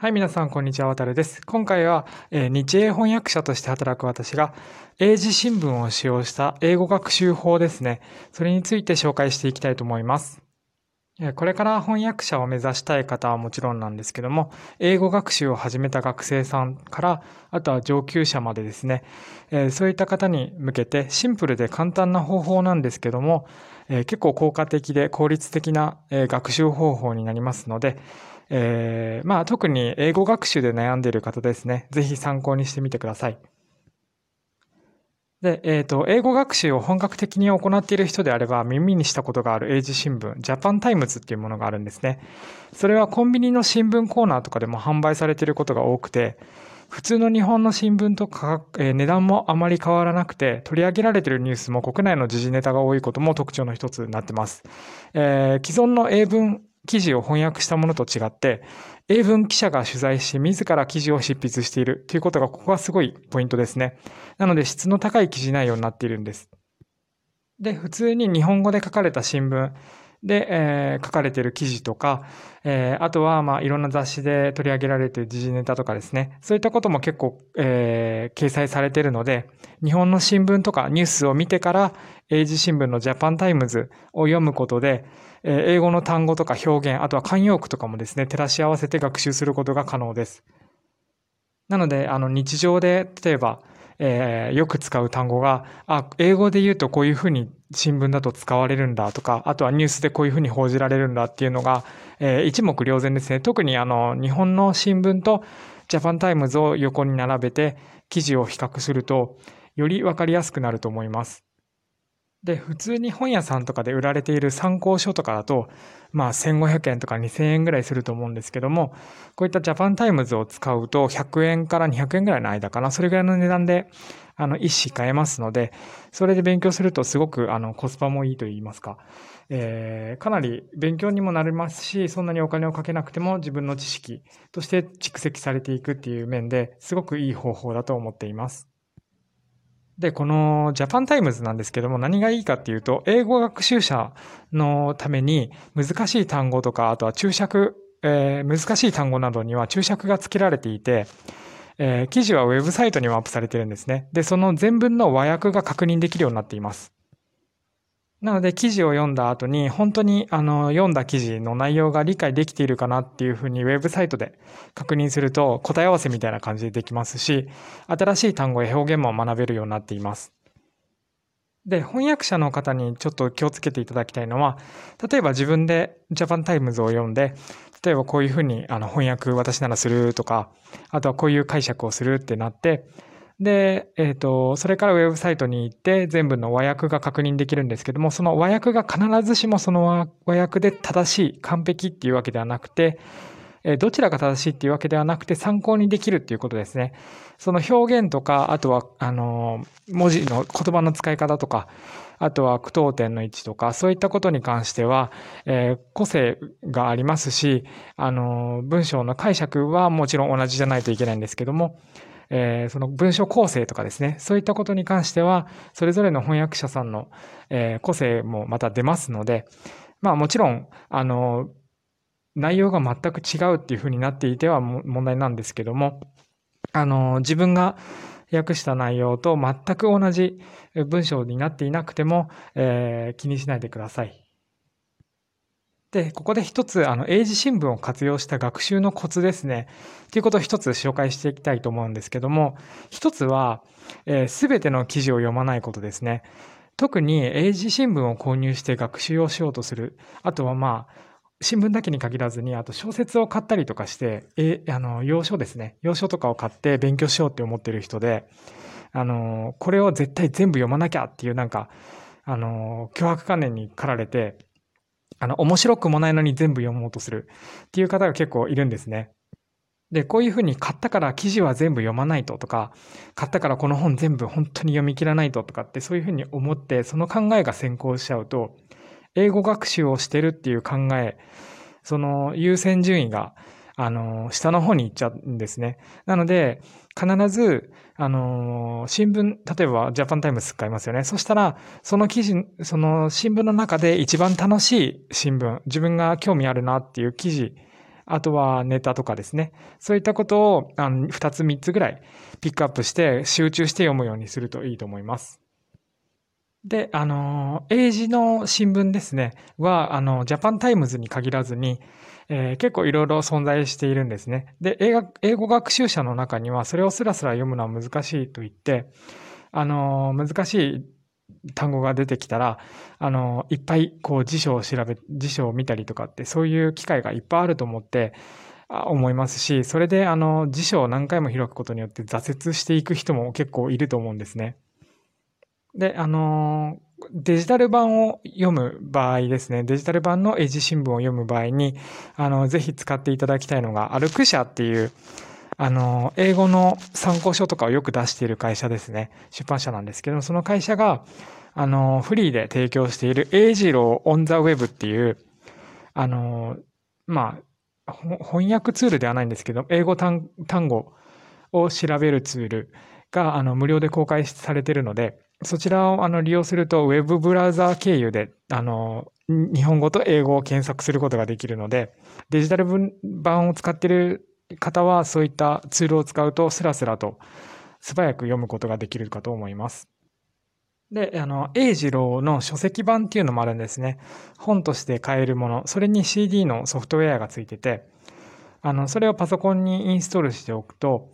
はい、皆さん、こんにちは。わたるです。今回は、えー、日英翻訳者として働く私が、英字新聞を使用した英語学習法ですね。それについて紹介していきたいと思います。これから翻訳者を目指したい方はもちろんなんですけども、英語学習を始めた学生さんから、あとは上級者までですね、そういった方に向けてシンプルで簡単な方法なんですけども、結構効果的で効率的な、学習方法になりますので、えー、まあ特に英語学習で悩んでいる方ですね、ぜひ参考にしてみてください。で、えっ、ー、と、英語学習を本格的に行っている人であれば、耳にしたことがある英字新聞、ジャパンタイムズっていうものがあるんですね。それはコンビニの新聞コーナーとかでも販売されていることが多くて、普通の日本の新聞とか、えー、値段もあまり変わらなくて、取り上げられているニュースも国内の時事ネタが多いことも特徴の一つになってます。えー、既存の英文記事を翻訳したものと違って、英文記者が取材し、自ら記事を執筆しているということが、ここはすごいポイントですね。なので、質の高い記事内容になっているんです。で、普通に日本語で書かれた新聞で、えー、書かれている記事とか、えー、あとは、まあ、いろんな雑誌で取り上げられている時事ネタとかですね。そういったことも結構、えー、掲載されているので、日本の新聞とかニュースを見てから、英字新聞のジャパンタイムズを読むことで、え英語の単語とか表現、あとは慣用句とかもですね、照らし合わせて学習することが可能です。なので、あの、日常で、例えば、えー、よく使う単語が、あ、英語で言うとこういうふうに新聞だと使われるんだとか、あとはニュースでこういうふうに報じられるんだっていうのが、えー、一目瞭然ですね。特にあの、日本の新聞とジャパンタイムズを横に並べて記事を比較すると、よりわかりやすくなると思います。で、普通に本屋さんとかで売られている参考書とかだと、まあ1500円とか2000円ぐらいすると思うんですけども、こういったジャパンタイムズを使うと100円から200円ぐらいの間かな、それぐらいの値段で、あの、一紙買えますので、それで勉強するとすごく、あの、コスパもいいと言いますか、えー、かなり勉強にもなりますし、そんなにお金をかけなくても自分の知識として蓄積されていくっていう面ですごくいい方法だと思っています。で、このジャパンタイムズなんですけども何がいいかっていうと、英語学習者のために難しい単語とか、あとは注釈、えー、難しい単語などには注釈が付けられていて、えー、記事はウェブサイトにもアップされてるんですね。で、その全文の和訳が確認できるようになっています。なので記事を読んだ後に本当にあの読んだ記事の内容が理解できているかなっていうふうにウェブサイトで確認すると答え合わせみたいな感じでできますし、新しい単語や表現も学べるようになっています。で、翻訳者の方にちょっと気をつけていただきたいのは、例えば自分でジャパンタイムズを読んで、例えばこういうふうにあの翻訳私ならするとか、あとはこういう解釈をするってなって、で、えっ、ー、と、それからウェブサイトに行って全部の和訳が確認できるんですけども、その和訳が必ずしもその和訳で正しい、完璧っていうわけではなくて、えどちらが正しいっていうわけではなくて参考にできるっていうことですね。その表現とか、あとは、あの、文字の言葉の使い方とか、あとは句読点の位置とか、そういったことに関しては、えー、個性がありますし、あの、文章の解釈はもちろん同じじゃないといけないんですけども、えー、その文章構成とかですね、そういったことに関しては、それぞれの翻訳者さんの、えー、個性もまた出ますので、まあもちろん、あの、内容が全く違うっていうふうになっていては問題なんですけども、あの、自分が訳した内容と全く同じ文章になっていなくても、えー、気にしないでください。で、ここで一つ、あの、英字新聞を活用した学習のコツですね。ということを一つ紹介していきたいと思うんですけども、一つは、す、え、べ、ての記事を読まないことですね。特に英字新聞を購入して学習をしようとする。あとはまあ、新聞だけに限らずに、あと小説を買ったりとかして、え、あの、要所ですね。要所とかを買って勉強しようって思ってる人で、あの、これを絶対全部読まなきゃっていうなんか、あの、脅迫観念に駆られて、あの、面白くもないのに全部読もうとするっていう方が結構いるんですね。で、こういうふうに買ったから記事は全部読まないととか、買ったからこの本全部本当に読み切らないととかってそういうふうに思って、その考えが先行しちゃうと、英語学習をしてるっていう考え、その優先順位が、あの、下の方に行っちゃうんですね。なので、必ず、あの、新聞、例えばジャパンタイムズ使いますよね。そしたら、その記事、その新聞の中で一番楽しい新聞、自分が興味あるなっていう記事、あとはネタとかですね。そういったことをあの2つ3つぐらいピックアップして集中して読むようにするといいと思います。で、あの、英字の新聞ですね、は、あの、ジャパンタイムズに限らずに、えー、結構いろいろ存在しているんですね。で、英語学習者の中には、それをスラスラ読むのは難しいと言って、あの、難しい単語が出てきたら、あの、いっぱいこう辞書を調べ、辞書を見たりとかって、そういう機会がいっぱいあると思って、思いますし、それであの辞書を何回も開くことによって挫折していく人も結構いると思うんですね。で、あの、デジタル版を読む場合ですね、デジタル版の英字新聞を読む場合に、あの、ぜひ使っていただきたいのが、アルク社っていう、あの、英語の参考書とかをよく出している会社ですね。出版社なんですけど、その会社が、あの、フリーで提供している英字ローオンザウェブっていう、あの、まあ、翻訳ツールではないんですけど、英語単語を調べるツールが、あの、無料で公開されているので、そちらをあの利用すると、ウェブブラウザー経由で、あの、日本語と英語を検索することができるので、デジタル版を使っている方は、そういったツールを使うと、スラスラと素早く読むことができるかと思います。で、あの、英二郎の書籍版っていうのもあるんですね。本として買えるもの。それに CD のソフトウェアがついてて、あの、それをパソコンにインストールしておくと、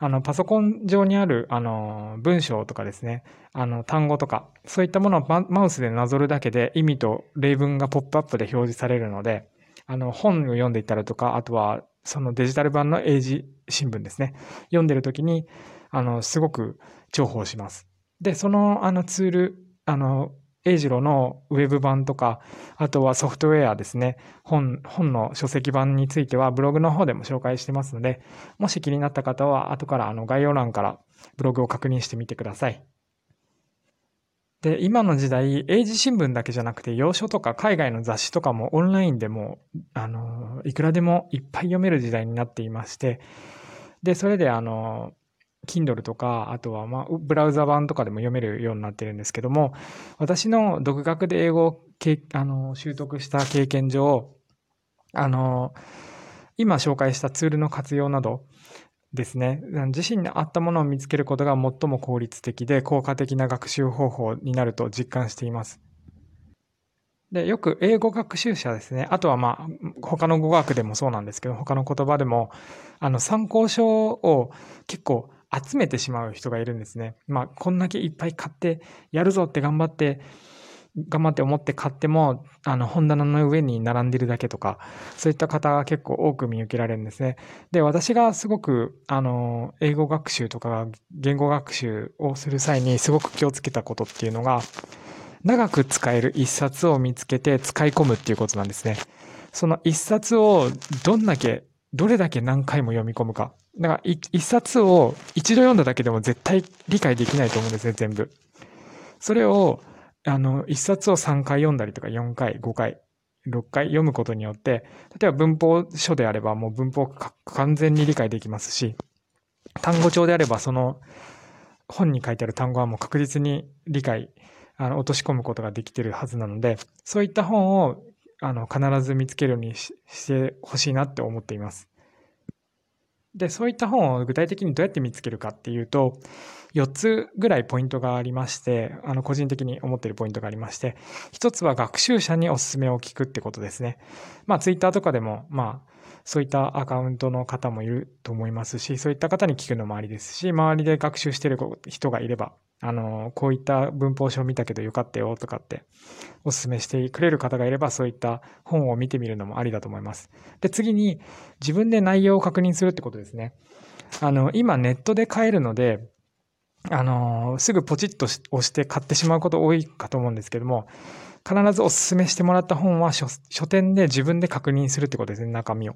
あの、パソコン上にある、あの、文章とかですね、あの、単語とか、そういったものをマウスでなぞるだけで意味と例文がポップアップで表示されるので、あの、本を読んでいたりとか、あとは、そのデジタル版の英字新聞ですね、読んでるときに、あの、すごく重宝します。で、その、あの、ツール、あの、英次郎のウェブ版とか、あとはソフトウェアですね、本、本の書籍版についてはブログの方でも紹介してますので、もし気になった方は後からあの概要欄からブログを確認してみてください。で、今の時代、英字新聞だけじゃなくて、洋書とか海外の雑誌とかもオンラインでも、あの、いくらでもいっぱい読める時代になっていまして、で、それであの、Kindle とか、あとは、まあ、ブラウザ版とかでも読めるようになってるんですけども、私の独学で英語をあの習得した経験上、あの、今紹介したツールの活用などですね、自身に合ったものを見つけることが最も効率的で効果的な学習方法になると実感しています。で、よく英語学習者ですね。あとはまあ、他の語学でもそうなんですけど、他の言葉でも、あの、参考書を結構集めてしまう人がいるんですね。まあ、こんだけいっぱい買ってやるぞって頑張って、頑張って思って買っても、あの、本棚の上に並んでるだけとか、そういった方が結構多く見受けられるんですね。で、私がすごく、あの、英語学習とか言語学習をする際にすごく気をつけたことっていうのが、長く使える一冊を見つけて使い込むっていうことなんですね。その一冊をどんだけ、どれだけ何回も読み込むか。だか一冊を一度読んだだけでも絶対理解できないと思うんですね、全部。それを、あの、一冊を3回読んだりとか4回、5回、6回読むことによって、例えば文法書であればもう文法完全に理解できますし、単語帳であればその本に書いてある単語はもう確実に理解、あの、落とし込むことができてるはずなので、そういった本を、あの、必ず見つけるようにしてほしいなって思っています。で、そういった本を具体的にどうやって見つけるかっていうと、4つぐらいポイントがありまして、あの、個人的に思っているポイントがありまして、1つは学習者におすすめを聞くってことですね。まあ、ツイッターとかでも、まあ、そういったアカウントの方もいると思いますし、そういった方に聞くのもありですし、周りで学習してる人がいれば、あの、こういった文法書を見たけどよかったよとかってお勧めしてくれる方がいればそういった本を見てみるのもありだと思います。で、次に自分で内容を確認するってことですね。あの、今ネットで買えるので、あの、すぐポチッと押して買ってしまうこと多いかと思うんですけども、必ずお勧めしてもらった本は書店で自分で確認するってことですね、中身を。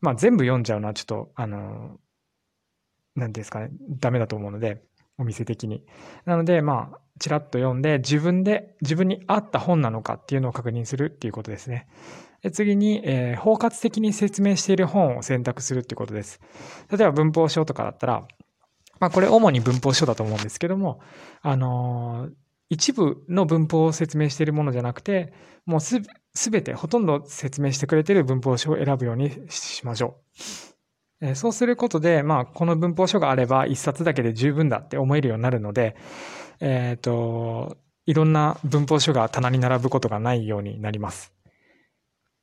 まあ全部読んじゃうのはちょっと、あの、何ですかね、ダメだと思うので、お店的に。なので、まあ、ちらっと読んで、自分で、自分に合った本なのかっていうのを確認するっていうことですね。で次に、えー、包括的に説明している本を選択するっていうことです。例えば文法書とかだったら、まあこれ主に文法書だと思うんですけども、あのー、一部の文法を説明しているものじゃなくて、もうす、べて、ほとんど説明してくれている文法書を選ぶようにしましょう。えそうすることで、まあ、この文法書があれば一冊だけで十分だって思えるようになるので、えっ、ー、と、いろんな文法書が棚に並ぶことがないようになります。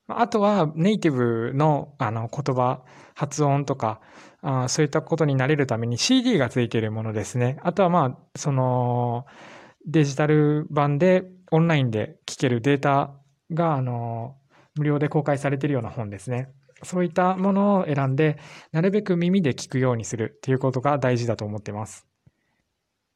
あとはネイティブのあの言葉、発音とか、あそういったことになれるために CD がついているものですね。あとはまあ、そのデジタル版でオンラインで聞けるデータが、あの、無料で公開されているような本ですね。そういったものを選んで、なるべく耳で聞くようにするということが大事だと思っています。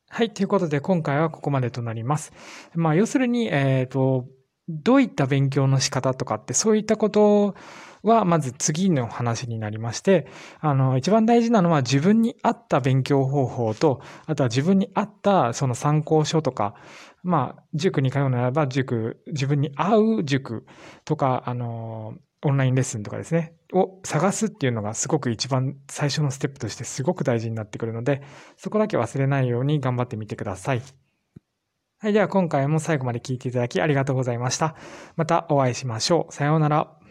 はい。ということで、今回はここまでとなります。まあ、要するに、えっ、ー、と、どういった勉強の仕方とかって、そういったことは、まず次の話になりまして、あの、一番大事なのは自分に合った勉強方法と、あとは自分に合ったその参考書とか、まあ、塾に通うならば塾、自分に合う塾とか、あの、オンラインレッスンとかですね、を探すっていうのがすごく一番最初のステップとしてすごく大事になってくるので、そこだけ忘れないように頑張ってみてください。はい。では今回も最後まで聞いていただきありがとうございました。またお会いしましょう。さようなら。